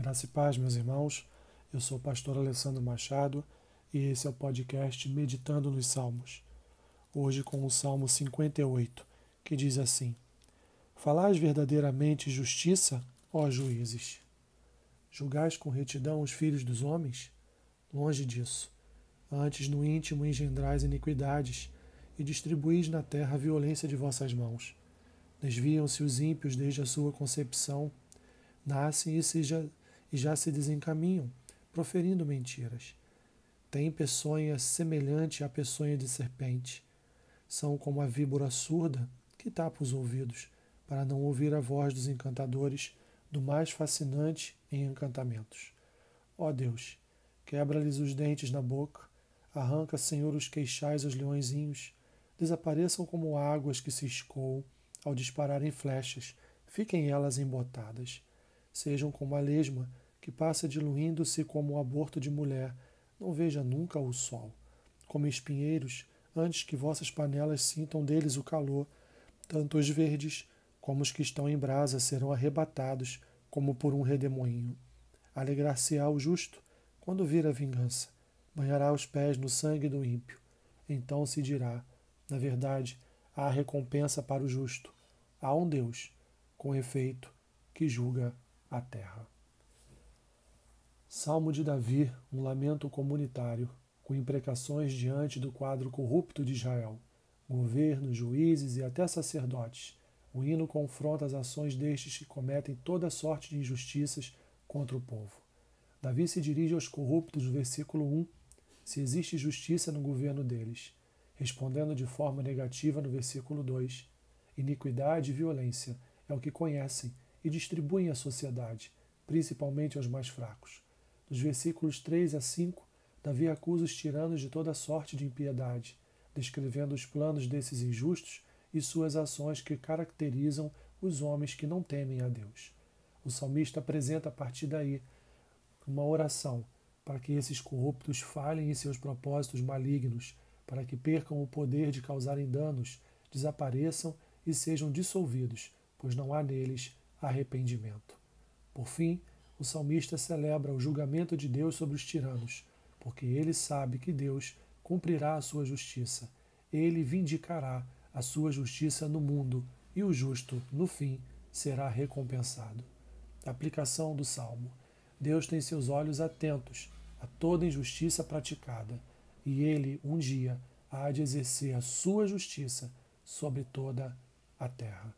Graça e paz, meus irmãos. Eu sou o pastor Alessandro Machado e esse é o podcast Meditando nos Salmos. Hoje com o Salmo 58, que diz assim: Falais verdadeiramente justiça, ó juízes. Julgais com retidão os filhos dos homens? Longe disso. Antes no íntimo engendrais iniquidades e distribuís na terra a violência de vossas mãos. Desviam-se os ímpios desde a sua concepção, nascem e, se e já se desencaminham, proferindo mentiras. Têm peçonha semelhante à peçonha de serpente. São como a víbora surda que tapa os ouvidos, para não ouvir a voz dos encantadores, do mais fascinante em encantamentos. Ó Deus, quebra-lhes os dentes na boca, arranca, Senhor, os queixais aos leõezinhos, desapareçam como águas que se escoam ao dispararem flechas, fiquem elas embotadas. Sejam como a lesma que passa diluindo-se como o aborto de mulher, não veja nunca o sol. Como espinheiros, antes que vossas panelas sintam deles o calor, tanto os verdes como os que estão em brasa serão arrebatados como por um redemoinho. Alegrar-se-á o justo quando vir a vingança, banhará os pés no sangue do ímpio. Então se dirá: na verdade, há recompensa para o justo. Há um Deus, com efeito, que julga a terra. Salmo de Davi, um lamento comunitário, com imprecações diante do quadro corrupto de Israel, governos, juízes e até sacerdotes. O hino confronta as ações destes que cometem toda sorte de injustiças contra o povo. Davi se dirige aos corruptos no versículo 1, se existe justiça no governo deles respondendo de forma negativa no versículo 2. Iniquidade e violência é o que conhecem e distribuem à sociedade, principalmente aos mais fracos. Dos versículos 3 a 5, Davi acusa os tiranos de toda sorte de impiedade, descrevendo os planos desses injustos e suas ações que caracterizam os homens que não temem a Deus. O salmista apresenta a partir daí uma oração para que esses corruptos falhem em seus propósitos malignos para que percam o poder de causarem danos, desapareçam e sejam dissolvidos, pois não há neles arrependimento. Por fim, o salmista celebra o julgamento de Deus sobre os tiranos, porque ele sabe que Deus cumprirá a sua justiça. Ele vindicará a sua justiça no mundo e o justo, no fim, será recompensado. Aplicação do salmo: Deus tem seus olhos atentos a toda injustiça praticada e ele um dia há de exercer a sua justiça sobre toda a terra.